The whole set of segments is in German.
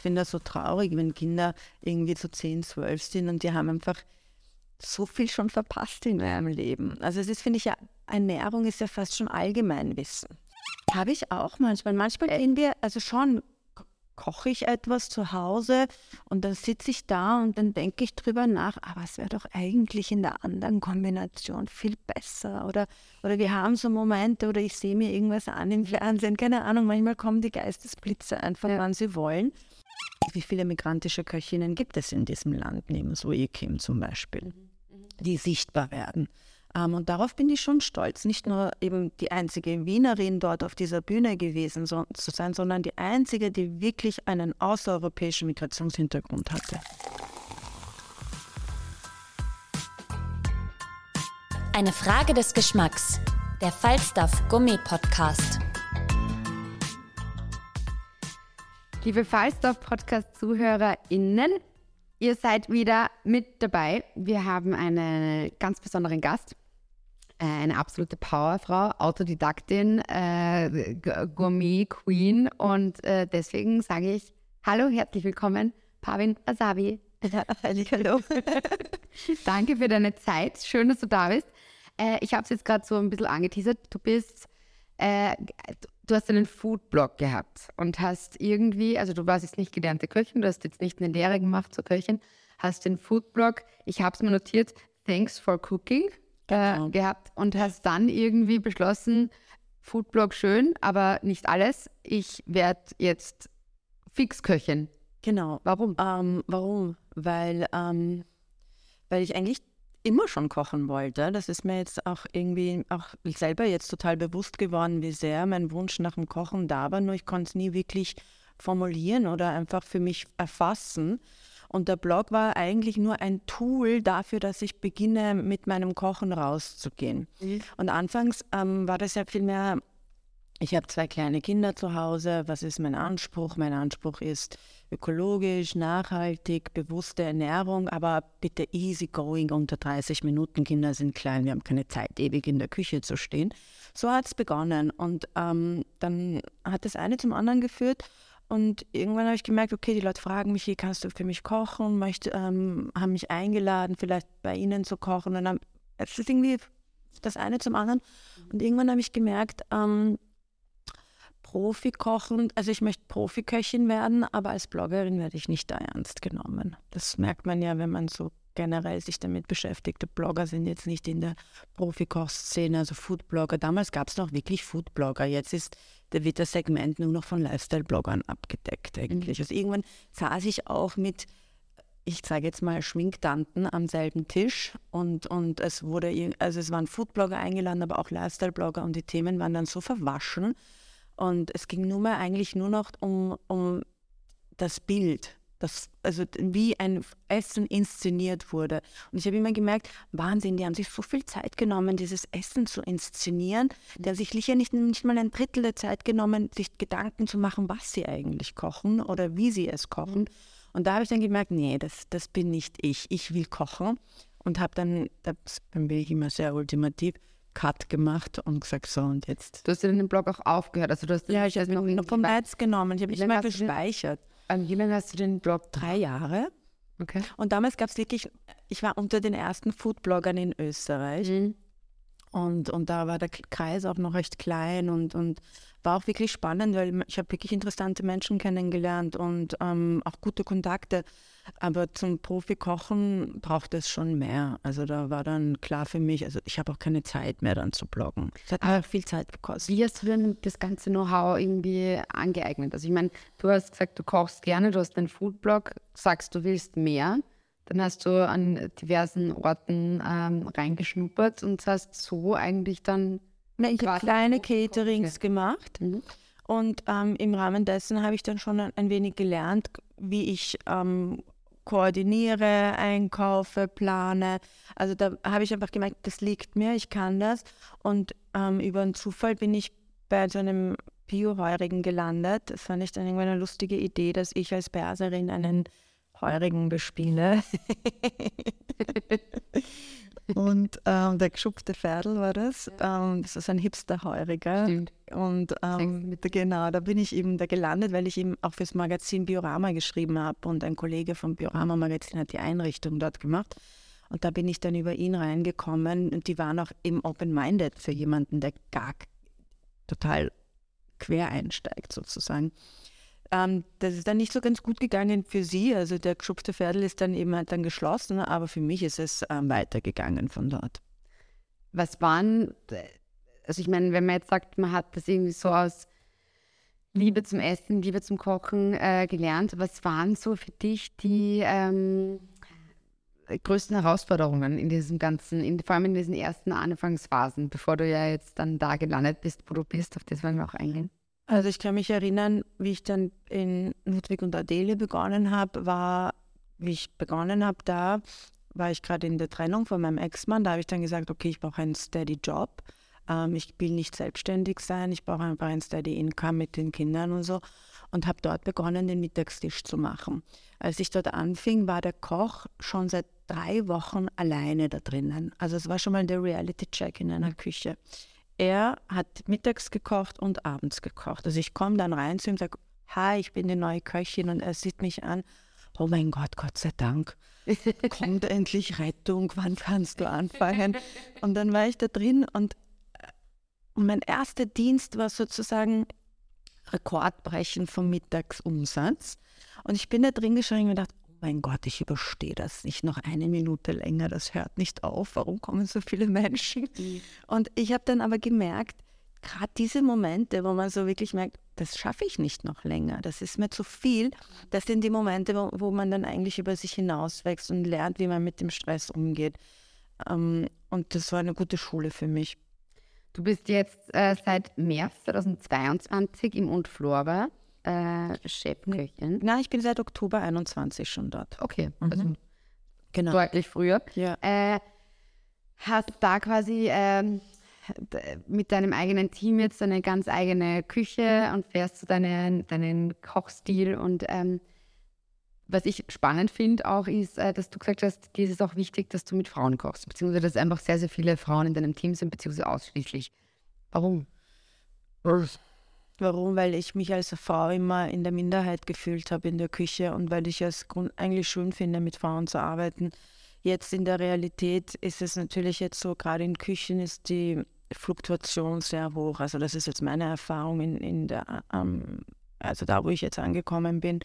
Finde das so traurig, wenn Kinder irgendwie so 10, 12 sind und die haben einfach so viel schon verpasst in ihrem Leben. Also es ist, finde ich, ja, Ernährung ist ja fast schon Allgemeinwissen. Habe ich auch manchmal. Manchmal gehen wir, also schon koche ich etwas zu Hause und dann sitze ich da und dann denke ich drüber nach, aber es wäre doch eigentlich in der anderen Kombination viel besser. Oder, oder wir haben so Momente oder ich sehe mir irgendwas an im Fernsehen, keine Ahnung, manchmal kommen die Geistesblitze einfach, ja. wann sie wollen. Wie viele migrantische Köchinnen gibt es in diesem Land, neben Zoe Kim zum Beispiel, mhm. Mhm. die sichtbar werden? Ähm, und darauf bin ich schon stolz, nicht nur eben die einzige Wienerin dort auf dieser Bühne gewesen so, zu sein, sondern die einzige, die wirklich einen außereuropäischen Migrationshintergrund hatte. Eine Frage des Geschmacks. Der Falstaff Gummi Podcast. Liebe Falstaff Podcast ZuhörerInnen, ihr seid wieder mit dabei. Wir haben einen ganz besonderen Gast. Äh, eine absolute Powerfrau, Autodidaktin, äh, Gourmet-Queen. Und äh, deswegen sage ich Hallo, herzlich willkommen, Pavin Asabi. Hallo. Danke für deine Zeit. Schön, dass du da bist. Äh, ich habe es jetzt gerade so ein bisschen angeteasert. Du bist, äh, du hast einen Foodblog gehabt und hast irgendwie, also du warst jetzt nicht gelernte Köchin, du hast jetzt nicht eine Lehre gemacht zur Köchin, hast den Foodblog, ich habe es mir notiert, Thanks for Cooking genau. äh, gehabt und hast dann irgendwie beschlossen, Foodblog schön, aber nicht alles. Ich werde jetzt Fixköchin. Genau. Warum? Ähm, warum? Weil, ähm, weil ich eigentlich immer schon kochen wollte. Das ist mir jetzt auch irgendwie auch selber jetzt total bewusst geworden, wie sehr mein Wunsch nach dem Kochen da war. Nur ich konnte es nie wirklich formulieren oder einfach für mich erfassen. Und der Blog war eigentlich nur ein Tool dafür, dass ich beginne, mit meinem Kochen rauszugehen. Mhm. Und anfangs ähm, war das ja viel mehr, ich habe zwei kleine Kinder zu Hause, was ist mein Anspruch? Mein Anspruch ist ökologisch, nachhaltig, bewusste Ernährung, aber bitte easy going, unter 30 Minuten. Kinder sind klein, wir haben keine Zeit, ewig in der Küche zu stehen. So hat es begonnen. Und ähm, dann hat das eine zum anderen geführt. Und irgendwann habe ich gemerkt, okay, die Leute fragen mich, kannst du für mich kochen? Möchte, ähm, haben mich eingeladen, vielleicht bei ihnen zu kochen. Und dann es ist irgendwie das eine zum anderen. Und irgendwann habe ich gemerkt, ähm, Profi kochen, also ich möchte Profiköchin werden, aber als Bloggerin werde ich nicht da ernst genommen. Das merkt man ja, wenn man so generell sich damit beschäftigt. Die Blogger sind jetzt nicht in der Profikochszene, also Foodblogger. Damals gab es noch wirklich Foodblogger. Jetzt ist, da wird das Segment nur noch von Lifestyle-Bloggern abgedeckt eigentlich. Mhm. Also irgendwann saß ich auch mit, ich sage jetzt mal, Schminktanten am selben Tisch und, und es wurde, also es waren Foodblogger eingeladen, aber auch Lifestyle-Blogger und die Themen waren dann so verwaschen und es ging nur mehr eigentlich nur noch um, um das Bild das, also wie ein Essen inszeniert wurde. Und ich habe immer gemerkt, Wahnsinn, die haben sich so viel Zeit genommen, dieses Essen zu inszenieren. Die haben sich sicher nicht, nicht mal ein Drittel der Zeit genommen, sich Gedanken zu machen, was sie eigentlich kochen oder wie sie es kochen. Und da habe ich dann gemerkt, nee, das, das bin nicht ich. Ich will kochen. Und habe dann, das, bin ich immer sehr ultimativ, Cut gemacht und gesagt, so und jetzt. Du hast ja den Blog auch aufgehört. Also du hast ja, ich habe noch, noch vom Netz genommen. Ich habe nicht mal gespeichert. Ähm, wie lange hast du den Blog? Drei Jahre. Okay. Und damals gab es wirklich, ich war unter den ersten Foodbloggern in Österreich. Mhm. Und, und da war der Kreis auch noch recht klein und, und war auch wirklich spannend, weil ich habe wirklich interessante Menschen kennengelernt und ähm, auch gute Kontakte. Aber zum Profi-Kochen braucht es schon mehr. Also da war dann klar für mich, also ich habe auch keine Zeit mehr dann zu bloggen. Es hat aber viel Zeit gekostet. Wie hast du denn das ganze Know-how irgendwie angeeignet? Also ich meine, du hast gesagt, du kochst gerne, du hast einen Foodblog, sagst, du willst mehr. Dann hast du an diversen Orten ähm, reingeschnuppert und hast so eigentlich dann Na, ich habe kleine Caterings ja. gemacht Mhm. und ähm, im Rahmen dessen habe ich dann schon ein, wenig gelernt, wie ich ähm, koordiniere, einkaufe, plane. Also da habe ich einfach gemerkt, das liegt mir, ich kann das. Und ähm, über einen Zufall bin ich bei so einem Bio-Heurigen gelandet. Das fand ich dann irgendwann eine lustige Idee, dass ich als Berserin einen Heurigen bespiele. Und ähm, der geschupfte Pferdl war das. Ähm, das ist ein Hipster-Heuriger. Stimmt. Und ähm, genau, da bin ich eben da gelandet, weil ich eben auch fürs Magazin Biorama geschrieben habe und ein Kollege vom Biorama Magazin hat die Einrichtung dort gemacht. Und da bin ich dann über ihn reingekommen und die waren auch eben open-minded für jemanden, der gar total quer einsteigt sozusagen. Ähm, das ist dann nicht so ganz gut gegangen für sie. Also der geschupfte Pferdl ist dann eben halt dann geschlossen, aber für mich ist es ähm, weitergegangen von dort. Was waren, also ich meine, wenn man jetzt sagt, man hat das irgendwie so aus Liebe zum Essen, Liebe zum Kochen äh, gelernt, was waren so für dich die ähm, größten Herausforderungen in diesem ganzen, in, vor allem in diesen ersten Anfangsphasen, bevor du ja jetzt dann da gelandet bist, wo du bist, auf das wollen wir auch eingehen. Also ich kann mich erinnern, wie ich dann in Ludwig und Adele begonnen habe, war, wie ich begonnen habe, da war ich gerade in der Trennung von meinem Ex-Mann. Da habe ich dann gesagt, okay, ich brauche einen steady Job. Ähm, ich will nicht selbstständig sein. Ich brauche einfach ein steady Income mit den Kindern und so. Und habe dort begonnen, den Mittagstisch zu machen. Als ich dort anfing, war der Koch schon seit drei Wochen alleine da drinnen. Also es war schon mal der Reality-Check in einer Küche. Er hat mittags gekocht und abends gekocht. Also ich komme dann rein zu ihm und sage, hi, ich bin die neue Köchin und er sieht mich an. Oh mein Gott, Gott sei Dank. Kommt endlich Rettung, wann kannst du anfangen? Und dann war ich da drin und äh, mein erster Dienst war sozusagen Rekordbrechen vom Mittagsumsatz. Und ich bin da drin geschrien und gedacht, mein Gott, ich überstehe das nicht noch eine Minute länger, das hört nicht auf, warum kommen so viele Menschen? Und ich habe dann aber gemerkt, gerade diese Momente, wo man so wirklich merkt, das schaffe ich nicht noch länger, das ist mir zu viel, das sind die Momente, wo, wo man dann eigentlich über sich hinauswächst und lernt, wie man mit dem Stress umgeht. Ähm, und das war eine gute Schule für mich. Du bist jetzt äh, seit März 2022 im Und Flora äh, Chefköchin. Na, ich bin seit Oktober 21 schon dort. Okay, also Genau. deutlich früher. Ja. Äh, hast da quasi ähm, mit deinem eigenen Team jetzt eine ganz eigene Küche und fährst du deinen, deinen Kochstil und ähm, was ich spannend finde auch ist, äh, dass du gesagt hast, dir ist es auch wichtig, dass du mit Frauen kochst, beziehungsweise dass einfach sehr, sehr viele Frauen in deinem Team sind, beziehungsweise ausschließlich. Warum? Warum? Weil ich mich als Frau immer in der Minderheit gefühlt habe in der Küche und weil ich es eigentlich schön finde, mit Frauen zu arbeiten. Jetzt in der Realität ist es natürlich jetzt so, gerade in Küchen ist die Fluktuation sehr hoch. Also das ist jetzt meine Erfahrung in, in der, ähm, also da, wo ich jetzt angekommen bin,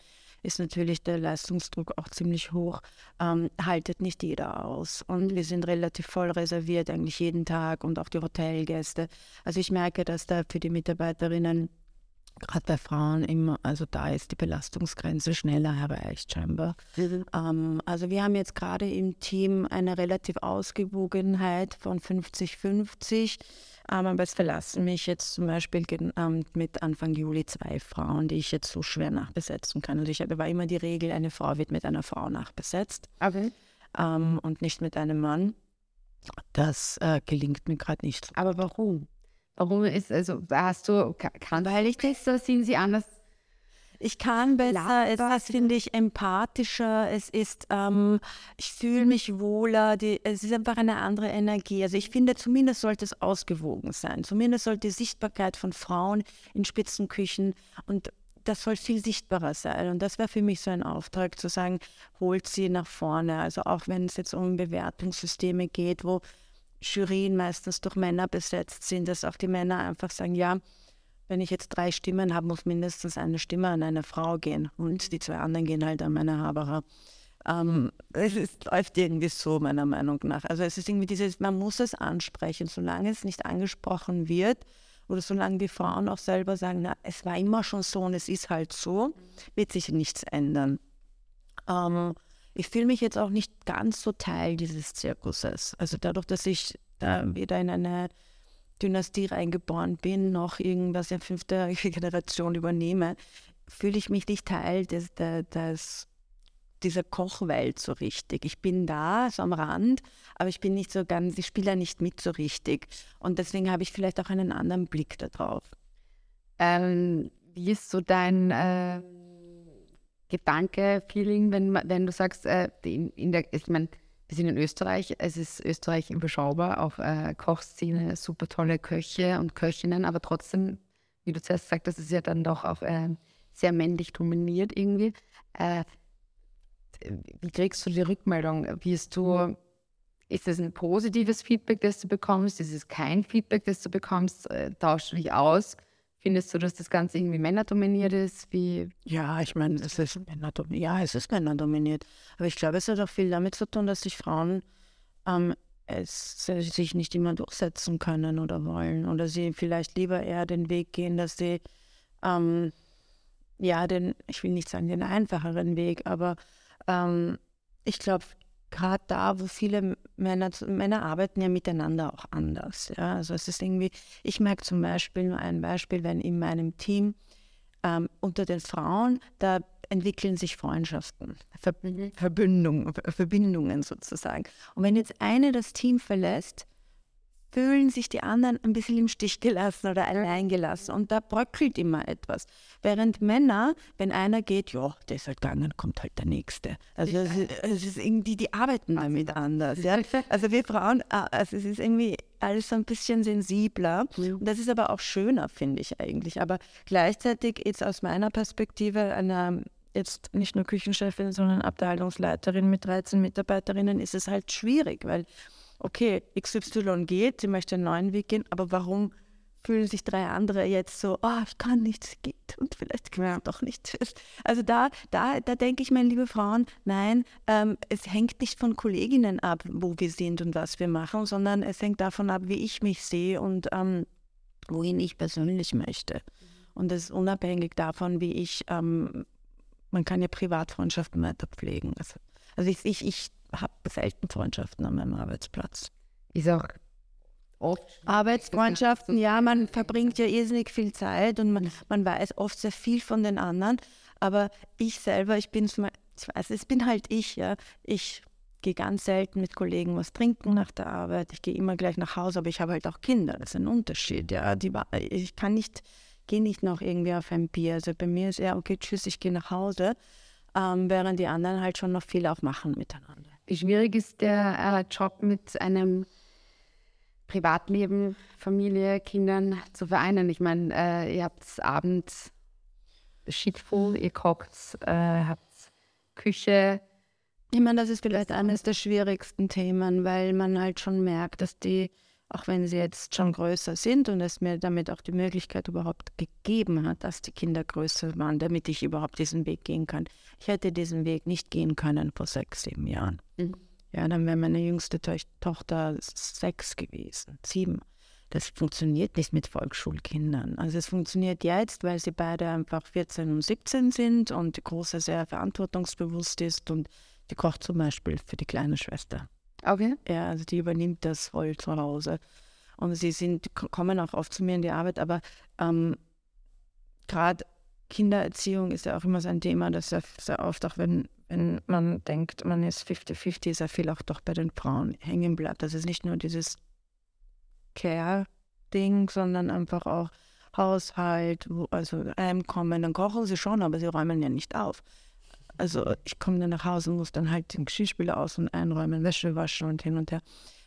ist natürlich der Leistungsdruck auch ziemlich hoch. Ähm, haltet nicht jeder aus. Und wir sind relativ voll reserviert, eigentlich jeden Tag und auch die Hotelgäste. Also ich merke, dass da für die Mitarbeiterinnen gerade bei Frauen immer, also da ist die Belastungsgrenze schneller erreicht scheinbar. Ähm, also wir haben jetzt gerade im Team eine relativ Ausgewogenheit von 50-50, ähm, aber es verlassen mich jetzt zum Beispiel ähm, mit Anfang Juli zwei Frauen, die ich jetzt so schwer nachbesetzen kann. Und ich habe aber immer die Regel, eine Frau wird mit einer Frau nachbesetzt Okay. ähm, und nicht mit einem Mann. Das äh, gelingt mir gerade nicht. Aber warum? Warum ist, also hast du, ka- kannst Weil ich besser, sind sie anders? Ich kann besser, es ist, finde ich, empathischer, es ist, ähm, ich fühle mich wohler, die, es ist einfach eine andere Energie. Also ich finde, zumindest sollte es ausgewogen sein. Zumindest sollte die Sichtbarkeit von Frauen in Spitzenküchen und das soll viel sichtbarer sein. Und das wäre für mich so ein Auftrag, zu sagen, holt sie nach vorne. Also auch wenn es jetzt um Bewertungssysteme geht, wo Jurien meistens durch Männer besetzt sind, dass auch die Männer einfach sagen, ja, wenn ich jetzt drei Stimmen habe, muss mindestens eine Stimme an eine Frau gehen und die zwei anderen gehen halt an meine Haberer. Ähm, es ist, läuft irgendwie so, meiner Meinung nach. Also es ist irgendwie dieses, man muss es ansprechen, solange es nicht angesprochen wird oder solange die Frauen auch selber sagen, na, es war immer schon so und es ist halt so, wird sich nichts ändern. Ähm, ich fühle mich jetzt auch nicht ganz so Teil dieses Zirkuses. Also dadurch, dass ich da wieder in eine Dynastie reingeboren bin, noch irgendwas in fünfter Generation übernehme, fühle ich mich nicht Teil des, des, dieser Kochwelt so richtig. Ich bin da, so am Rand, aber ich bin nicht so ganz, ich spiele da nicht mit so richtig. Und deswegen habe ich vielleicht auch einen anderen Blick darauf. Ähm, wie ist so dein äh, Gedanke, Feeling, wenn, wenn du sagst, äh, in, in, der, ich meine, wir sind in Österreich, es ist Österreich überschaubar, auch äh, Kochszene, super tolle Köche und Köchinnen, aber trotzdem, wie du zuerst sagst, das ist ja dann doch auch äh, sehr männlich dominiert irgendwie. Äh, wie kriegst du die Rückmeldung? Wirst du, ist es ein positives Feedback, das du bekommst? Ist es kein Feedback, das du bekommst? Äh, tauschst du dich aus? Findest du, dass das Ganze irgendwie männerdominiert ist? Wie ja, ich meine, es ist männerdominiert. Ja, es ist männerdominiert. Aber ich glaube, es hat auch viel damit zu tun, dass sich Frauen ähm, es, sich nicht immer durchsetzen können oder wollen. Oder sie vielleicht lieber eher den Weg gehen, dass sie, ähm, ja, den, ich will nicht sagen den einfacheren Weg, aber ähm, ich glaube, gerade da, wo viele Männer, Männer arbeiten ja miteinander auch anders. Ja? Also es ist irgendwie, ich merke zum Beispiel nur ein Beispiel, wenn in meinem Team ähm, unter den Frauen, da entwickeln sich Freundschaften, Ver mhm. Verbindungen, Verbindungen sozusagen. Und wenn jetzt eine das Team verlässt, fühlen sich die anderen ein bisschen im Stich gelassen oder allein gelassen. Und da bröckelt immer etwas. Während Männer, wenn einer geht, ja, der ist halt gegangen, kommt halt der Nächste. Also es ist, es ist irgendwie, die arbeiten damit anders. Ja? Also wir Frauen, ah, also es ist irgendwie alles so ein bisschen sensibler. Und das ist aber auch schöner, finde ich eigentlich. Aber gleichzeitig jetzt aus meiner Perspektive einer jetzt nicht nur Küchenchefin, sondern Abteilungsleiterin mit 13 Mitarbeiterinnen, ist es halt schwierig, weil okay, XY geht, sie möchte einen neuen Weg gehen, aber warum fühlen sich drei andere jetzt so, oh, ich kann nicht, es geht und vielleicht kann ja. doch nicht. Also da, da, da denke ich, meine liebe Frauen, nein, ähm, es hängt nicht von Kolleginnen ab, wo wir sind und was wir machen, sondern es hängt davon ab, wie ich mich sehe und ähm, wohin ich persönlich möchte. Mhm. Und das ist unabhängig davon, wie ich, ähm, man kann ja Privatfreundschaften weiter pflegen. Also, also ich, ich, ich habe selten Freundschaften an meinem Arbeitsplatz. Ist auch oft. Arbeitsfreundschaften, ja, man verbringt ja irrsinnig viel Zeit und man, man weiß oft sehr viel von den anderen. Aber ich selber, ich bin, also ich bin halt ich, ja. Ich gehe ganz selten mit Kollegen was trinken nach der Arbeit. Ich gehe immer gleich nach Hause, aber ich habe halt auch Kinder. Das ist ein Unterschied, ja. Die, ich kann nicht, gehe nicht noch irgendwie auf ein Bier. Also bei mir ist eher, okay, tschüss, ich gehe nach Hause. Ähm, während die anderen halt schon noch viel auch machen miteinander. Wie schwierig ist der äh, Job mit einem Privatleben, Familie, Kindern zu vereinen? Ich meine, äh, ihr habt abends Shitful, ihr kocht, äh, habt Küche. Ich meine, das ist vielleicht eines der schwierigsten Themen, weil man halt schon merkt, dass die auch wenn sie jetzt schon größer sind und es mir damit auch die Möglichkeit überhaupt gegeben hat, dass die Kinder größer waren, damit ich überhaupt diesen Weg gehen kann. Ich hätte diesen Weg nicht gehen können vor sechs, sieben Jahren. Mhm. Ja, dann wäre meine jüngste to Tochter sechs gewesen, sieben. Das funktioniert nicht mit Volksschulkindern. Also es funktioniert jetzt, weil sie beide einfach 14 und 17 sind und die Große sehr verantwortungsbewusst ist und die kocht zum Beispiel für die kleine Schwester. Okay. Ja, also die übernimmt das voll zu Hause. Und sie sind, kommen auch oft zu mir in die Arbeit, aber ähm, gerade Kindererziehung ist ja auch immer so ein Thema, das sehr, sehr oft, auch wenn, wenn man denkt, man ist 50-50, sehr viel auch doch bei den Frauen hängen bleibt. Das ist nicht nur dieses Care-Ding, sondern einfach auch Haushalt, also heimkommen, dann kochen sie schon, aber sie räumen ja nicht auf. Also ich komme dann nach Hause und muss dann halt den Geschirrspüler aus und einräumen, Wäsche waschen und hin und her.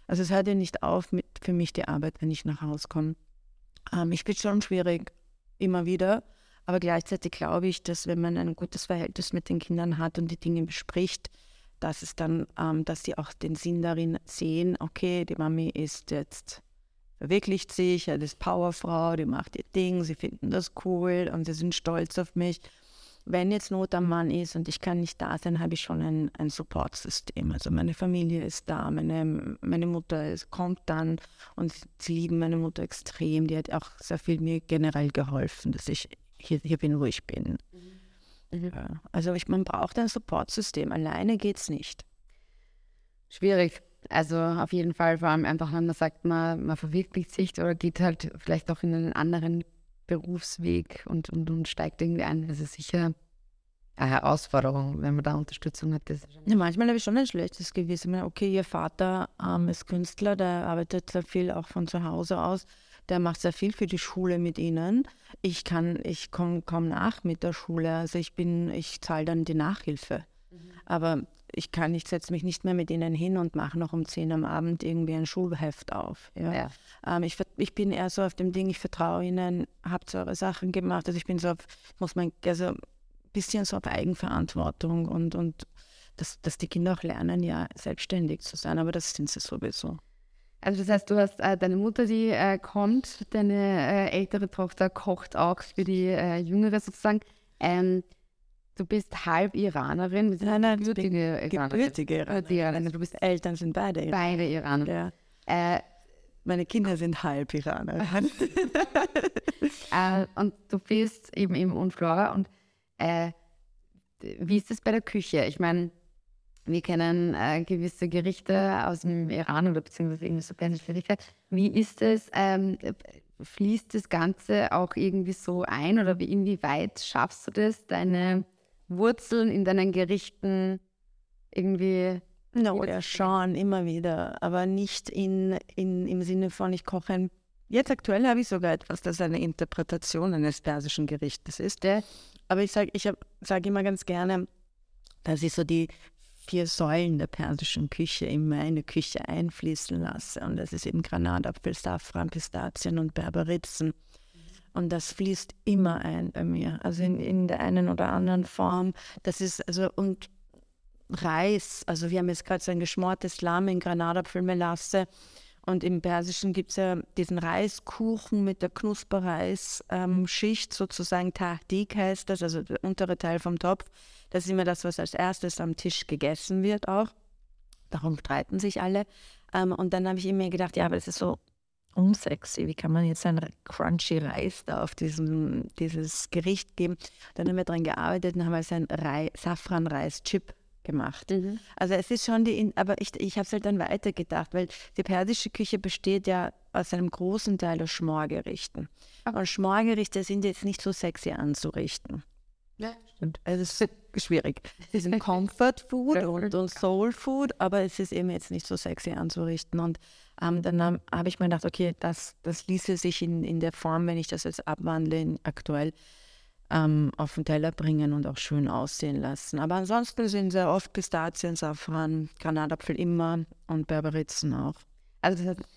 Also es hört ja nicht auf mit für mich die Arbeit, wenn ich nach Hause komme. Ähm, ich bin schon schwierig, immer wieder. Aber gleichzeitig glaube ich, dass wenn man ein gutes Verhältnis mit den Kindern hat und die Dinge bespricht, dass es dann, ähm, dass sie auch den Sinn darin sehen, okay, die Mami ist jetzt verwirklicht sich, das ist Powerfrau, die macht ihr Ding, sie finden das cool und sie sind stolz auf mich wenn jetzt Not am Mann ist und ich kann nicht da sein, habe ich schon ein, ein Supportsystem. Also meine Familie ist da, meine, meine Mutter kommt dann und sie lieben meine Mutter extrem. Die hat auch sehr viel mir generell geholfen, dass ich hier, hier bin, wo ich bin. Mhm. mhm. Ja, also ich, man braucht ein Supportsystem. Alleine geht es nicht. Schwierig. Also auf jeden Fall, vor allem einfach, wenn man sagt, man, man verwirklicht sich oder geht halt vielleicht auch in einen anderen Berufsweg und, und, und steigt irgendwie ein. Das ist sicher eine Herausforderung, wenn man da Unterstützung hat. Ja, manchmal habe ich schon ein schlechtes Gewissen. Okay, ihr Vater ähm, ist Künstler, der arbeitet sehr viel auch von zu Hause aus. Der macht sehr viel für die Schule mit ihnen. Ich kann, ich komme komm nach mit der Schule. Also ich bin, ich zahle dann die Nachhilfe. Mhm. Aber ich kann, ich setze mich nicht mehr mit ihnen hin und mache noch um 10 am Abend irgendwie ein Schulheft auf. Ja. ja. Ähm, ich, ich bin eher so auf dem Ding, ich vertraue ihnen, habt eure Sachen gemacht. Also ich bin so auf, muss man, also ein bisschen so auf Eigenverantwortung und, und dass, dass die Kinder auch lernen, ja, selbstständig zu sein, aber das sind sie sowieso. Also das heißt, du hast äh, deine Mutter, die äh, kommt, deine äh, ältere Tochter kocht auch für die äh, jüngere sozusagen. Ähm, Du bist halb Iranerin. Nein, nein, gebürtige Iranerin. Gebürtige Iranerin. Du bist Eltern sind beide Iraner. Beide Iraner. Ja. Äh, Meine Kinder sind halb Iraner. äh, und du bist eben im Unflora. Und äh, wie ist es bei der Küche? Ich meine, wir kennen äh, gewisse Gerichte aus dem Iran oder beziehungsweise irgendwie so persische Gerichte. Wie ist es? Ähm, fließt das Ganze auch irgendwie so ein oder wie, inwieweit schaffst du das, deine Wurzeln in deinen Gerichten irgendwie. No, ja, schon, immer wieder. Aber nicht in, in, im Sinne von, ich koche ein. Jetzt aktuell habe ich sogar etwas, das eine Interpretation eines persischen Gerichtes ist. Aber ich sage ich sag immer ganz gerne, dass ich so die vier Säulen der persischen Küche in meine Küche einfließen lasse. Und das ist eben Granatapfel, Safran, Pistazien und Berberitzen. Und das fließt immer ein bei mir, also in, in der einen oder anderen Form. Das ist, also, und Reis, also wir haben jetzt gerade so ein geschmortes Lamm in Granatapfelmelasse. Und im Persischen gibt es ja diesen Reiskuchen mit der Knusperreisschicht, ähm, sozusagen Tahdik heißt das, also der untere Teil vom Topf. Das ist immer das, was als erstes am Tisch gegessen wird auch. Darum streiten sich alle. Ähm, und dann habe ich mir gedacht, ja, aber es ist so unsexy. Wie kann man jetzt einen crunchy Reis da auf diesem, dieses Gericht geben? Dann haben wir daran gearbeitet und haben also einen Safran-Reis-Chip gemacht. Mhm. Also es ist schon die, aber ich, ich habe es halt dann weitergedacht, weil die persische Küche besteht ja aus einem großen Teil aus Schmorgerichten. Okay. Und Schmorgerichte sind jetzt nicht so sexy anzurichten. Ja, stimmt. Also es ist schwierig. Es ist ein Comfort Food und, und Soul Food, aber es ist eben jetzt nicht so sexy anzurichten. Und ähm, dann habe hab ich mir gedacht, okay, das, das ließe sich in, in der Form, wenn ich das jetzt abwandle, aktuell ähm, auf den Teller bringen und auch schön aussehen lassen. Aber ansonsten sind sehr oft Pistazien, Safran, Granatapfel immer und Berberitzen auch. Also das heißt,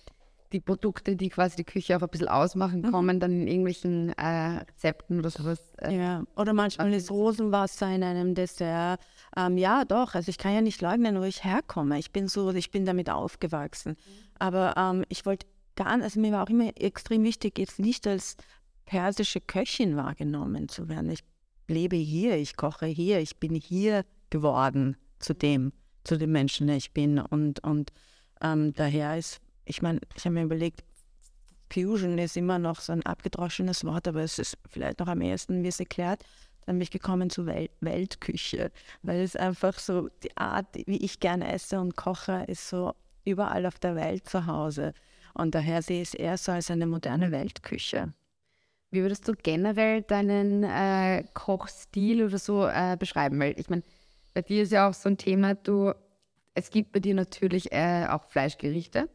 die Produkte, die quasi die Küche auch ein bisschen ausmachen, mhm. kommen dann in irgendwelchen äh, Rezepten oder sowas. Äh, ja, oder manchmal ist Rosenwasser in einem Dessert. Ähm, ja, doch, also ich kann ja nicht leugnen, wo ich herkomme. Ich bin so, ich bin damit aufgewachsen. Mhm. Aber ähm, ich wollte gar nicht, also mir war auch immer extrem wichtig, jetzt nicht als persische Köchin wahrgenommen zu werden. Ich lebe hier, ich koche hier, ich bin hier geworden zu dem, zu dem Menschen, der ich bin. Und, und ähm, daher ist ich meine, ich habe mir überlegt, Fusion ist immer noch so ein abgedroschenes Wort, aber es ist vielleicht noch am ehesten, wie es erklärt. Dann bin ich gekommen zur Wel Weltküche, weil es einfach so die Art, wie ich gerne esse und koche, ist so überall auf der Welt zu Hause. Und daher sehe ich es eher so als eine moderne Weltküche. Wie würdest du generell deinen äh, Kochstil oder so äh, beschreiben? Weil ich meine, bei dir ist ja auch so ein Thema, du, es gibt bei dir natürlich äh, auch Fleischgerichte.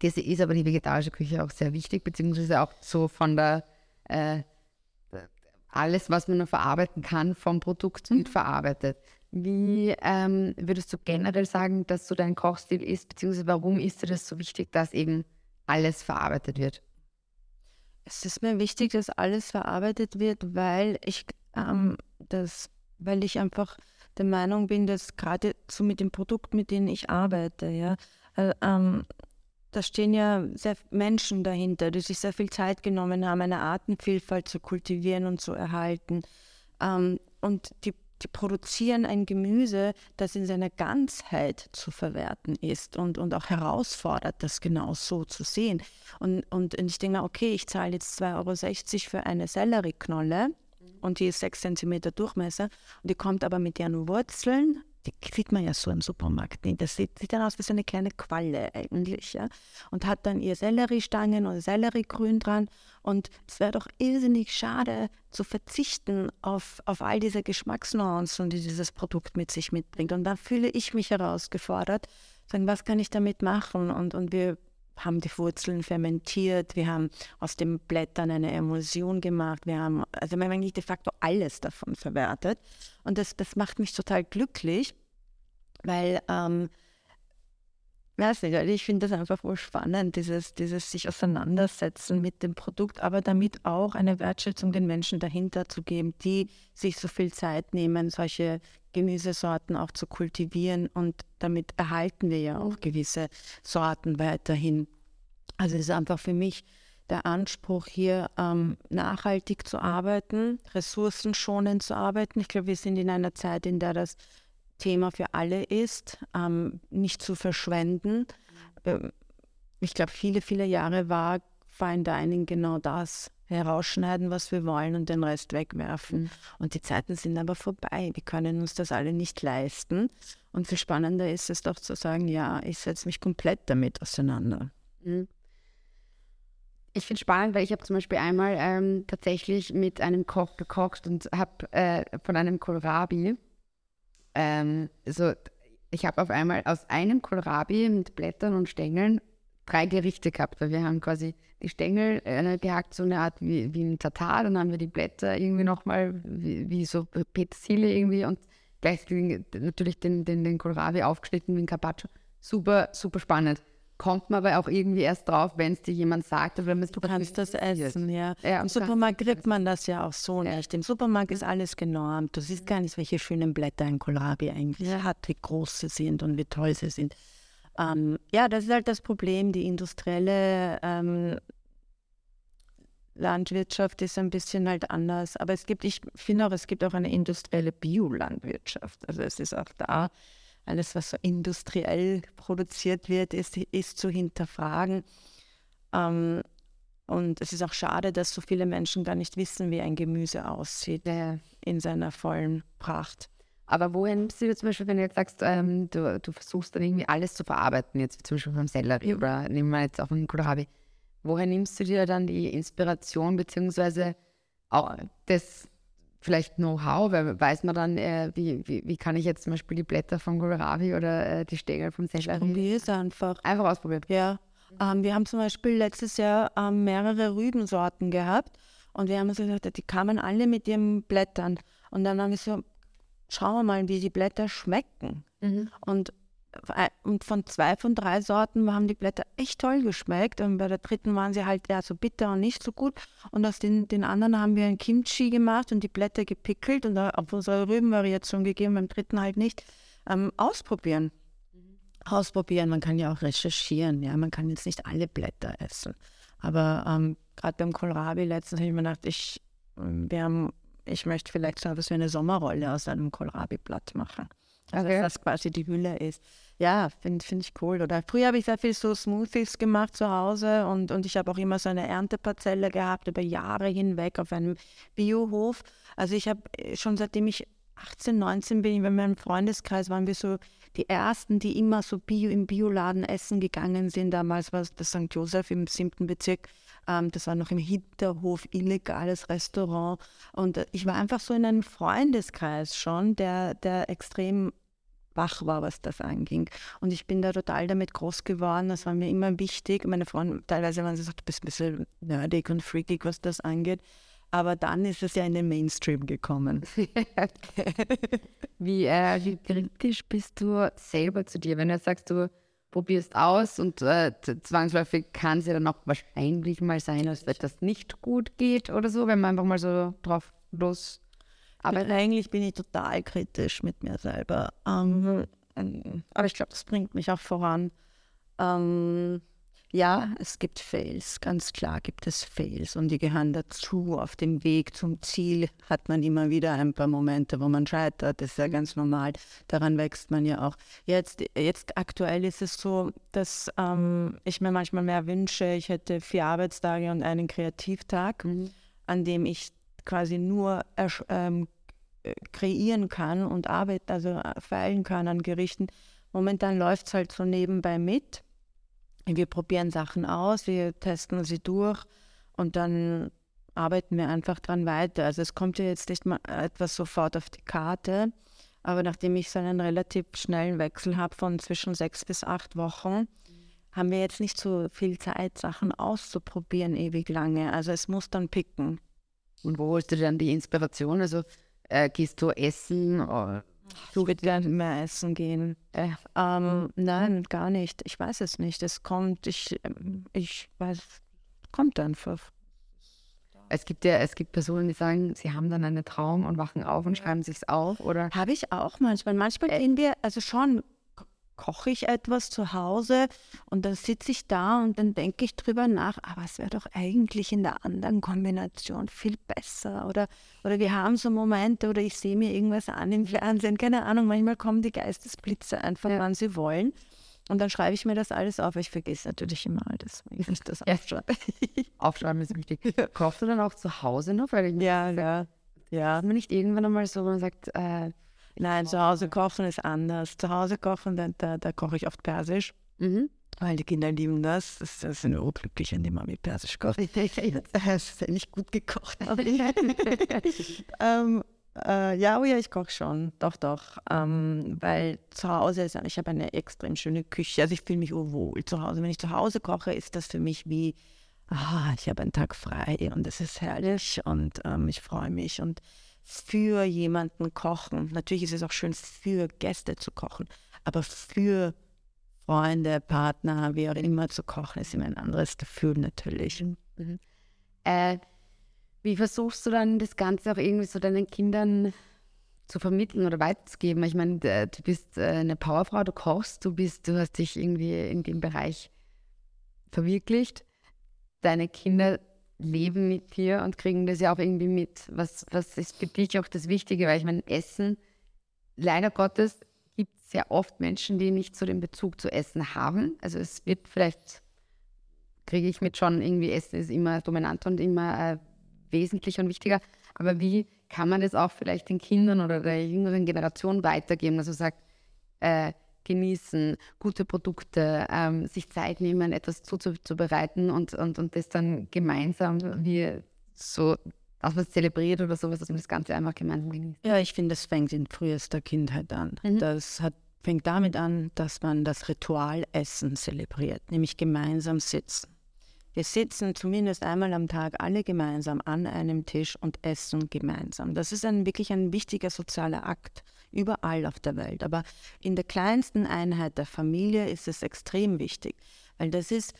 Das ist aber die vegetarische Küche auch sehr wichtig, beziehungsweise auch so von der äh, alles, was man noch verarbeiten kann vom Produkt, mhm. verarbeitet. Wie ähm, würdest du generell sagen, dass so dein Kochstil ist, beziehungsweise warum ist dir das so wichtig, dass eben alles verarbeitet wird? Es ist mir wichtig, dass alles verarbeitet wird, weil ich ähm, das, weil ich einfach der Meinung bin, dass gerade so mit dem Produkt, mit denen ich arbeite, ja, äh, ähm, da stehen ja sehr Menschen dahinter, die sich sehr viel Zeit genommen haben, eine Artenvielfalt zu kultivieren und zu erhalten. Ähm, und die, die, produzieren ein Gemüse, das in seiner Ganzheit zu verwerten ist und, und auch herausfordert, das genau so zu sehen. Und, und ich denke mir, okay, ich zahle jetzt 2,60 Euro für eine Sellerieknolle und die ist 6 cm Durchmesser und die kommt aber mit ihren Wurzeln die sieht man ja so im Supermarkt nicht. Das sieht, sieht dann aus wie so eine kleine Qualle eigentlich. Ja? Und hat dann ihr Selleriestangen oder Selleriegrün dran. Und es wäre doch irrsinnig schade zu verzichten auf, auf all diese Geschmacksnuancen, die dieses Produkt mit sich mitbringt. Und da fühle ich mich herausgefordert, sagen, was kann ich damit machen? Und, und wir haben die Wurzeln fermentiert, wir haben aus den Blättern eine Emulsion gemacht, wir haben, also wir haben eigentlich de facto alles davon verwertet. Und das, das macht mich total glücklich, weil, ähm, weiß nicht, ich finde das einfach wohl spannend, dieses, dieses sich auseinandersetzen mit dem Produkt, aber damit auch eine Wertschätzung den Menschen dahinter zu geben, die sich so viel Zeit nehmen, solche Gemüsesorten auch zu kultivieren und damit erhalten wir ja auch gewisse Sorten weiterhin. Also es ist einfach für mich der Anspruch hier ähm, nachhaltig zu arbeiten, ressourcenschonend zu arbeiten. Ich glaube, wir sind in einer Zeit, in der das Thema für alle ist, ähm, nicht zu verschwenden. Ähm, ich glaube, viele, viele Jahre war Fine Dining genau das herausschneiden, was wir wollen und den Rest wegwerfen. Und die Zeiten sind aber vorbei. Wir können uns das alle nicht leisten. Und viel spannender ist es doch zu sagen, ja, ich setze mich komplett damit auseinander. Mhm. Ich finde es spannend, weil ich habe zum Beispiel einmal ähm, tatsächlich mit einem Koch gekocht und habe äh, von einem Kohlrabi, ähm, so, ich habe auf einmal aus einem Kohlrabi mit Blättern und Stängeln drei Gerichte gehabt, weil wir haben quasi die Stängel äh, gehackt, so eine Art wie, wie ein Tatar, dann haben wir die Blätter irgendwie nochmal wie, wie so Petersilie irgendwie und gleichzeitig natürlich den, den, den Kohlrabi aufgeschnitten wie ein Carpaccio. Super, super spannend. Kommt man aber auch irgendwie erst drauf, wenn es dir jemand sagt. Oder du kannst das essen, ja. ja Im Supermarkt kriegt man das ja auch so ja. nicht. Im Supermarkt ist alles genormt. Du siehst gar nicht, welche schönen Blätter ein Kohlrabi eigentlich ja. hat, wie groß sie sind und wie toll sie sind. Ähm, ja, das ist halt das Problem. Die industrielle ähm, Landwirtschaft ist ein bisschen halt anders. Aber es gibt, ich finde auch, es gibt auch eine industrielle Biolandwirtschaft. Also es ist auch da, alles, was so industriell produziert wird, ist, ist zu hinterfragen. Ähm, und es ist auch schade, dass so viele Menschen gar nicht wissen, wie ein Gemüse aussieht ja. in seiner vollen Pracht. Aber woher nimmst du zum Beispiel, wenn du jetzt sagst, ähm, du, du, versuchst dann irgendwie alles zu verarbeiten, jetzt zum Beispiel beim Sellerie oder nehmen wir jetzt auch einen Kohlrabi, woher nimmst du dir dann die Inspiration beziehungsweise auch das vielleicht Know-how, weil weiß man dann, äh, wie, wie, wie, kann ich jetzt zum Beispiel die Blätter von Kohlrabi oder äh, die Stängel vom Sellerie? Probier es einfach. Einfach ausprobieren. Ja. Ähm, wir haben zum Beispiel letztes Jahr ähm, mehrere Rübensorten gehabt und wir haben uns gesagt, die kamen alle mit ihren Blättern. Und dann haben wir so, schauen wir mal, wie die Blätter schmecken. Mhm. Und, und von zwei von drei Sorten haben die Blätter echt toll geschmeckt. Und bei der dritten waren sie halt ja so bitter und nicht so gut. Und aus den, den anderen haben wir ein Kimchi gemacht und die Blätter gepickelt und auf unsere Rübenvariation gegeben, beim dritten halt nicht. Ähm, ausprobieren. Mhm. Ausprobieren, man kann ja auch recherchieren, ja, man kann jetzt nicht alle Blätter essen. Aber ähm, gerade beim Kohlrabi letztens habe ich mir gedacht, ich, wir haben ich möchte vielleicht so etwas wie eine Sommerrolle aus einem Kohlrabi-Blatt machen. Also, okay. dass das quasi die Hülle ist. Ja, finde find ich cool. Oder früher habe ich sehr viel so Smoothies gemacht zu Hause und, und ich habe auch immer so eine Ernteparzelle gehabt über Jahre hinweg auf einem Biohof. Also ich habe äh, schon seitdem ich 18, 19 bin, in meinem Freundeskreis waren wir so die ersten, die immer so Bio im Bioladen essen gegangen sind. Damals war das St. Josef im siebten Bezirk. Ähm, das war noch im Hinterhof, illegales Restaurant. Und äh, ich war einfach so in einem Freundeskreis schon, der, der extrem wach war, was das anging. Und ich bin da total damit groß geworden. Das war mir immer wichtig. Meine Freunde, teilweise waren sie so, du bist ein bisschen nerdig und freakig, was das angeht. Aber dann ist es ja in den Mainstream gekommen. wie, äh, wie kritisch bist du selber zu dir, wenn du sagst, du probierst aus und äh, zwangsläufig kann es ja dann auch wahrscheinlich mal sein, dass etwas nicht gut geht oder so, wenn man einfach mal so drauf los. Aber eigentlich bin ich total kritisch mit mir selber. Ähm, ähm aber ich glaube, das bringt mich auch voran. Ähm, ja, es gibt Fails, ganz klar gibt es Fails und die gehören dazu. Auf dem Weg zum Ziel hat man immer wieder ein paar Momente, wo man scheitert. Das ist ja ganz normal. Daran wächst man ja auch. Jetzt, jetzt aktuell ist es so, dass ähm, ich mir manchmal mehr wünsche, ich hätte vier Arbeitstage und einen Kreativtag, mhm. an dem ich quasi nur ähm, äh, kreieren kann und arbeiten, also äh, feilen kann an Gerichten. Momentan läuft es halt so nebenbei mit. Wir probieren Sachen aus, wir testen sie durch und dann arbeiten wir einfach dran weiter. Also es kommt ja jetzt nicht mal etwas sofort auf die Karte, aber nachdem ich so einen relativ schnellen Wechsel habe von zwischen sechs bis acht Wochen, haben wir jetzt nicht so viel Zeit, Sachen auszuprobieren ewig lange. Also es muss dann picken. Und wo holst du dann die Inspiration? Also äh, gehst du essen? Oder? Du willst ja mehr essen gehen. Äh, ähm, nein, gar nicht. Ich weiß es nicht. Es kommt, ich, ähm, ich weiß, kommt einfach. Es gibt ja, es gibt Personen, die sagen, sie haben dann einen Traum und wachen auf und schreiben sich's auf, oder? Habe ich auch manchmal. Manchmal Äh. gehen wir, also schon koche ich etwas zu Hause und dann sitze ich da und dann denke ich drüber nach, aber es wäre doch eigentlich in der anderen Kombination viel besser. Oder, oder wir haben so Momente oder ich sehe mir irgendwas an im Fernsehen, keine Ahnung, manchmal kommen die Geistesblitze einfach, Ja. wann sie wollen. Und dann schreibe ich mir das alles auf. Ich vergesse natürlich immer alles, wenn ich das aufschreibe. Aufschreiben ist wichtig. Kochst du dann auch zu Hause noch? Weil ja, ja, ja. hat man nicht irgendwann einmal so, wo man sagt, äh, Nein, zu Hause kochen ist anders. Zu Hause kochen, da, da, da koche ich oft Persisch. mhm. Weil die Kinder lieben das. Das, das sind urglücklich, wenn die Mami Persisch kocht. Das ist ja nicht gut gekocht. ähm, äh, ja, oh ja, ich koche schon. Doch, doch. Ähm, weil zu Hause ist, ich habe eine extrem schöne Küche. Also ich fühle mich urwohl zu Hause. Wenn ich zu Hause koche, ist das für mich wie, ah, ich habe einen Tag frei und es ist herrlich und ähm, ich freue mich. Und für jemanden kochen, natürlich ist es auch schön, für Gäste zu kochen, aber für Freunde, Partner, wie auch immer zu kochen, ist immer ein anderes Gefühl natürlich. Äh, wie versuchst du dann das Ganze auch irgendwie so deinen Kindern zu vermitteln oder weiterzugeben? Ich meine, du bist äh, eine Powerfrau, du kochst, du bist, du hast dich irgendwie in dem Bereich verwirklicht. Deine Kinder leben mit dir und kriegen das ja auch irgendwie mit. Was, was ist für dich auch das Wichtige? Weil ich meine, Essen, leider Gottes, gibt es ja oft Menschen, die nicht so den Bezug zu Essen haben. Also es wird vielleicht kriege ich mit schon irgendwie, Essen ist immer dominant und immer äh, wesentlicher und wichtiger. Aber wie kann man das auch vielleicht den Kindern oder der jüngeren Generation weitergeben? Also sagt, äh, genießen, gute Produkte, ähm, sich Zeit nehmen, etwas zuzubereiten und, und, und das dann gemeinsam wie so, dass man es zelebriert oder sowas, dass man das Ganze einfach gemeinsam genießt. Ja, ich finde, das fängt in frühester Kindheit an. Mhm. Das hat, fängt damit an, dass man das Ritual Essen zelebriert, nämlich gemeinsam sitzen. Wir sitzen zumindest einmal am Tag alle gemeinsam an einem Tisch und essen gemeinsam. Das ist ein, wirklich ein wichtiger sozialer Akt, überall auf der Welt. Aber in der kleinsten Einheit der Familie ist es extrem wichtig, weil das ist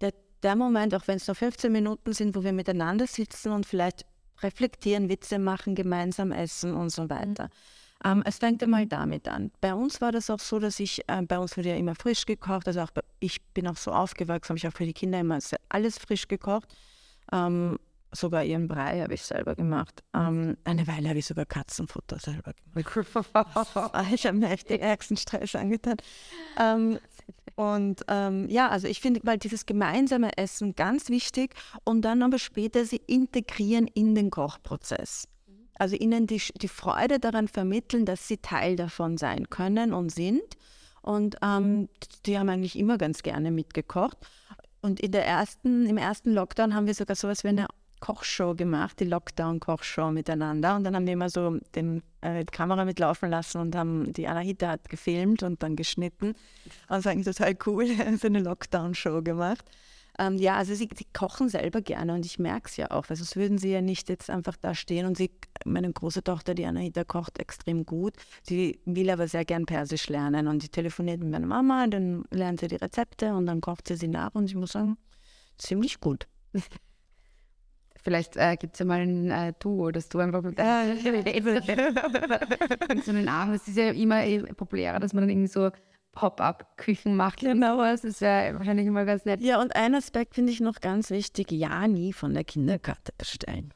der, der Moment, auch wenn es nur 15 Minuten sind, wo wir miteinander sitzen und vielleicht reflektieren, Witze machen, gemeinsam essen und so weiter. Ähm, es fängt einmal damit an. Bei uns war das auch so, dass ich, äh, bei uns wurde ja immer frisch gekocht, also auch bei, ich bin auch so aufgewachsen, habe ich auch für die Kinder immer alles frisch gekocht. Ähm, sogar ihren Brei habe ich selber gemacht. Ähm, eine Weile habe ich sogar Katzenfutter selber gemacht. ich habe mir echt den ärgsten Stress angetan. Ähm, und ähm, ja, also ich finde mal dieses gemeinsame Essen ganz wichtig und dann aber später sie integrieren in den Kochprozess. Also ihnen die, die Freude daran vermitteln, dass sie Teil davon sein können und sind. Und ähm, die haben eigentlich immer ganz gerne mitgekocht. Und in der ersten, im ersten Lockdown haben wir sogar sowas wie eine Kochshow gemacht, die Lockdown-Kochshow miteinander. Und dann haben wir immer so den, äh, die Kamera mitlaufen lassen und haben, die Anahita hat gefilmt und dann geschnitten. Also eigentlich total cool, so eine Lockdown-Show gemacht. Ähm, ja, also sie, sie kochen selber gerne und ich merke es ja auch, weil sonst würden sie ja nicht jetzt einfach da stehen und sie, meine große Tochter, die Anahita, kocht extrem gut. Sie will aber sehr gern Persisch lernen und sie telefoniert mit meiner Mama, dann lernt sie die Rezepte und dann kocht sie sie nach und ich muss sagen, ziemlich gut. Vielleicht äh, gibt es ja mal ein äh, Duo, dass du einfach mit so einen Abend, es ist ja immer eh populärer, dass man dann irgendwie so Pop-up-Küchen macht. Genau, das ist ja wahrscheinlich immer ganz nett. Ja, und ein Aspekt finde ich noch ganz wichtig, ja nie von der Kinderkarte bestellen.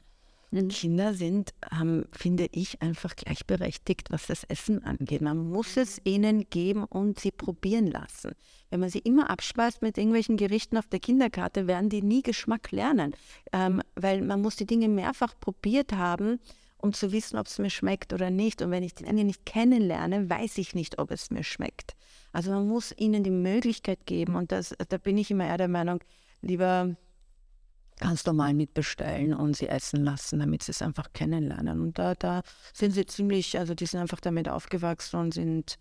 Kinder sind, ähm, finde ich, einfach gleichberechtigt, was das Essen angeht. Man muss es ihnen geben und sie probieren lassen. Wenn man sie immer abspeist mit irgendwelchen Gerichten auf der Kinderkarte, werden die nie Geschmack lernen, ähm, weil man muss die Dinge mehrfach probiert haben um zu wissen, ob es mir schmeckt oder nicht. Und wenn ich die Dinge nicht kennenlerne, weiß ich nicht, ob es mir schmeckt. Also man muss ihnen die Möglichkeit geben und das, da bin ich immer eher der Meinung, lieber ganz normal mitbestellen und sie essen lassen, damit sie es einfach kennenlernen. Und da, da sind sie ziemlich, also die sind einfach damit aufgewachsen und sind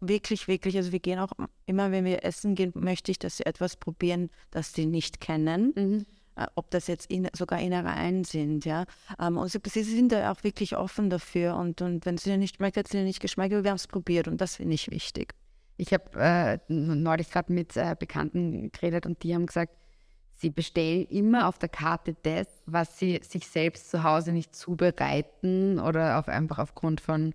wirklich, wirklich, also wir gehen auch immer, wenn wir essen gehen, möchte ich, dass sie etwas probieren, das sie nicht kennen. Mhm. Äh, ob das jetzt in, sogar Innereien sind, ja. Ähm, und sie, sie, sind da auch wirklich offen dafür. Und, und wenn es ihnen nicht schmeckt, hat es ihnen nicht geschmeckt, aber wir haben es probiert und das finde ich wichtig. Ich habe äh, neulich gerade mit äh, Bekannten geredet und die haben gesagt, sie bestellen immer auf der Karte das, was sie sich selbst zu Hause nicht zubereiten oder auf, einfach aufgrund von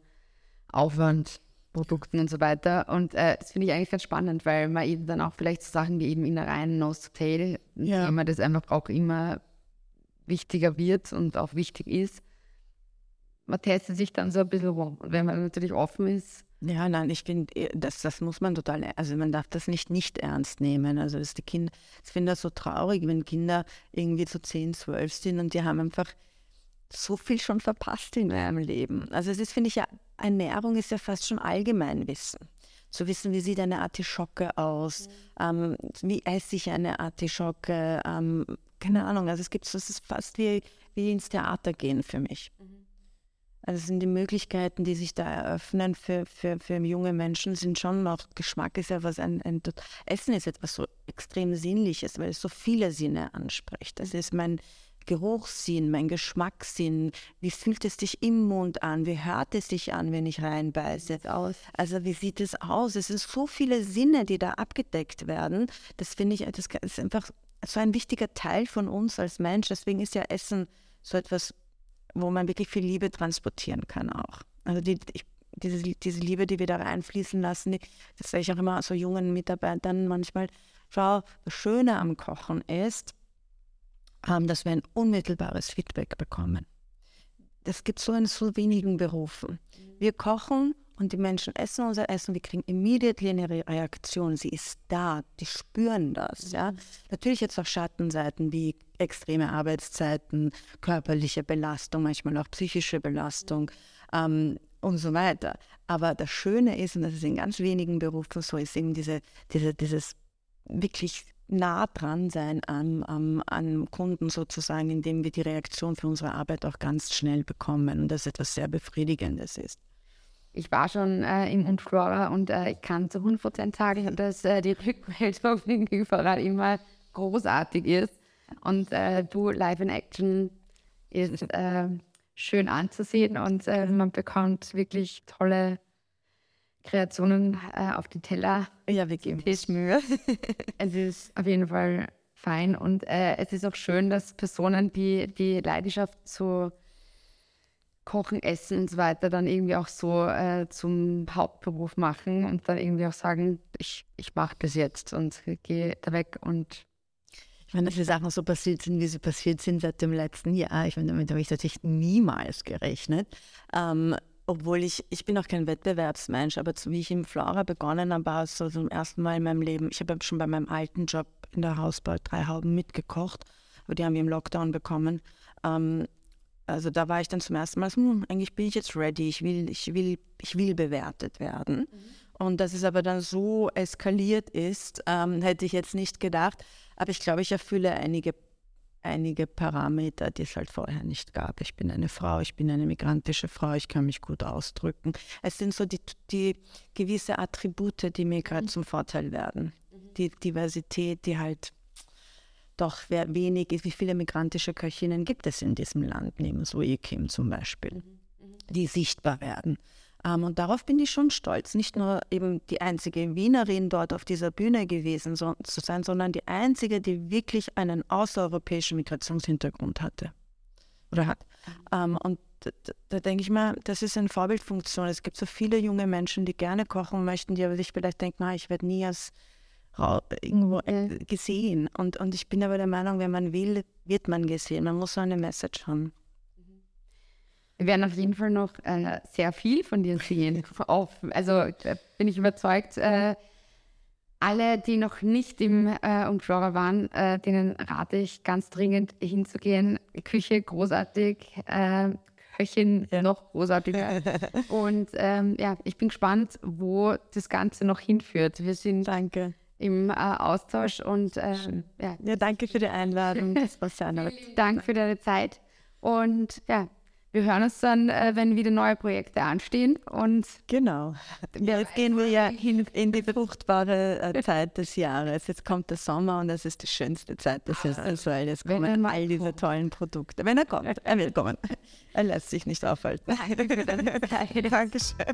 Aufwand, Produkten und so weiter. Und äh, das finde ich eigentlich ganz spannend, weil man eben dann auch vielleicht so Sachen wie eben Innereien, Nose to Tail, ja. Thema, das einfach auch immer wichtiger wird und auch wichtig ist. Man testet sich dann so ein bisschen rum. Und wenn man natürlich offen ist, ja, nein, ich finde, äh, das, das muss man total, also man darf das nicht nicht ernst nehmen. Also dass die Kinder, ich finde das so traurig, wenn Kinder irgendwie so 10, 12 sind und die haben einfach so viel schon verpasst in ihrem Leben. Also es ist, finde ich, ja, Ernährung ist ja fast schon Allgemeinwissen. Zu wissen, wie sieht eine Artischocke aus, mhm. ähm, wie esse ich eine Artischocke, ähm, keine Ahnung. Also es gibt, das ist fast wie, wie ins Theater gehen für mich. Mhm. Also sind die Möglichkeiten, die sich da eröffnen für, für, für junge Menschen, sind schon noch, Geschmack ist ja was, ein, ein, Essen ist etwas so extrem Sinnliches, weil es so viele Sinne anspricht. Das ist mein Geruchssinn, mein Geschmackssinn, wie fühlt es sich im Mund an, wie hört es sich an, wenn ich reinbeiße. Also wie sieht es aus? Es sind so viele Sinne, die da abgedeckt werden. Das finde ich, das ist einfach so ein wichtiger Teil von uns als Mensch. Deswegen ist ja Essen so etwas wo man wirklich viel Liebe transportieren kann auch. Also die, ich, diese, diese Liebe, die wir da reinfließen lassen, die, das sage ich auch immer so jungen Mitarbeitern manchmal, schau, das Schöne am Kochen ist, ähm, dass wir ein unmittelbares Feedback bekommen. Das gibt es so in so wenigen Berufen. Wir kochen und die Menschen essen unser Essen, wir kriegen immediately eine Reaktion. Sie ist da, die spüren das. Ja? Mhm. Natürlich jetzt auch Schattenseiten wie extreme Arbeitszeiten, körperliche Belastung, manchmal auch psychische Belastung ähm, und so weiter. Aber das Schöne ist, und das ist in ganz wenigen Berufen so, ist eben diese, diese, dieses wirklich nah dran sein am, am, am Kunden sozusagen, indem wir die Reaktion für unsere Arbeit auch ganz schnell bekommen und das etwas sehr Befriedigendes ist ich war schon äh, im Unflora und äh, ich kann zu 100% sagen, dass äh, die Rückmeldung überall immer großartig ist. Und äh, du live in Action ist äh, schön anzusehen und äh, man bekommt wirklich tolle Kreationen auf die Teller. Ja, wir geben uns Mühe. es ist auf jeden Fall fein und es ist auch schön, dass Personen, die die Leidenschaft zu Kochen, Essen und so weiter dann irgendwie auch so äh, zum Hauptberuf machen und dann irgendwie auch sagen, ich, ich mache das jetzt und gehe da weg und ich meine, dass die Sachen so passiert sind, wie sie passiert sind seit dem letzten Jahr. Ich meine, damit habe ich natürlich niemals gerechnet. Ähm, obwohl ich, ich bin auch kein Wettbewerbsmensch, aber wie ich im Flora begonnen habe, war es so zum ersten Mal in meinem Leben, ich habe schon bei meinem alten Job in der Hausbau drei Hauben mitgekocht, aber die haben wir im Lockdown bekommen. Ähm, also da war ich dann zum ersten Mal, hm, eigentlich bin ich jetzt ready, ich will, ich will, ich will bewertet werden. Mhm. Und dass es aber dann so eskaliert ist, ähm, hätte ich jetzt nicht gedacht. Aber ich glaube, ich erfülle einige, einige Parameter, die es halt vorher nicht gab. Ich bin eine Frau, ich bin eine migrantische Frau, ich kann mich gut ausdrücken. Es sind so die, die gewisse Attribute, die mir gerade mhm. zum Vorteil werden. Mhm. Die Diversität, die halt doch wer wenig ist, wie viele migrantische Köchinnen gibt es in diesem Land, neben Zoe Kim zum Beispiel, mhm, mhm. die sichtbar werden. Um, ähm, und darauf bin ich schon stolz, nicht nur eben die einzige Wienerin dort auf dieser Bühne gewesen so, zu sein, sondern die einzige, die wirklich einen außereuropäischen Migrationshintergrund hatte oder hat. Um, mhm. ähm, und da, da denke ich mal, das ist eine Vorbildfunktion. Es gibt so viele junge Menschen, die gerne kochen möchten, die aber sich vielleicht denken, ah, ich werde nie als irgendwo äh, gesehen. Und, und ich bin aber der Meinung, wenn man will, wird man gesehen. Man muss so eine Message haben. Wir werden auf jeden Fall noch äh, sehr viel von dir sehen. Auf, also bin ich überzeugt. Äh, alle, die noch nicht im äh, Umflora waren, äh, denen rate ich ganz dringend hinzugehen. Küche großartig, äh, Köchin noch großartiger. Und ähm, ja, ich bin gespannt, wo das Ganze noch hinführt. Wir sind Danke. Im äh, Austausch und äh, ja, Ja, danke für die Einladung. Das war sehr nett. Dank für deine Zeit. Und ja, wir hören uns dann, äh, wenn wieder neue Projekte anstehen. Und Genau. Jetzt gehen wir ja hin in die fruchtbare äh, Zeit des Jahres. Jetzt kommt der Sommer und das ist die schönste Zeit des Jahres, weil jetzt Wenn kommen all diese tollen Produkte. Wenn er kommt, er will kommen. Er lässt sich nicht aufhalten. Dankeschön.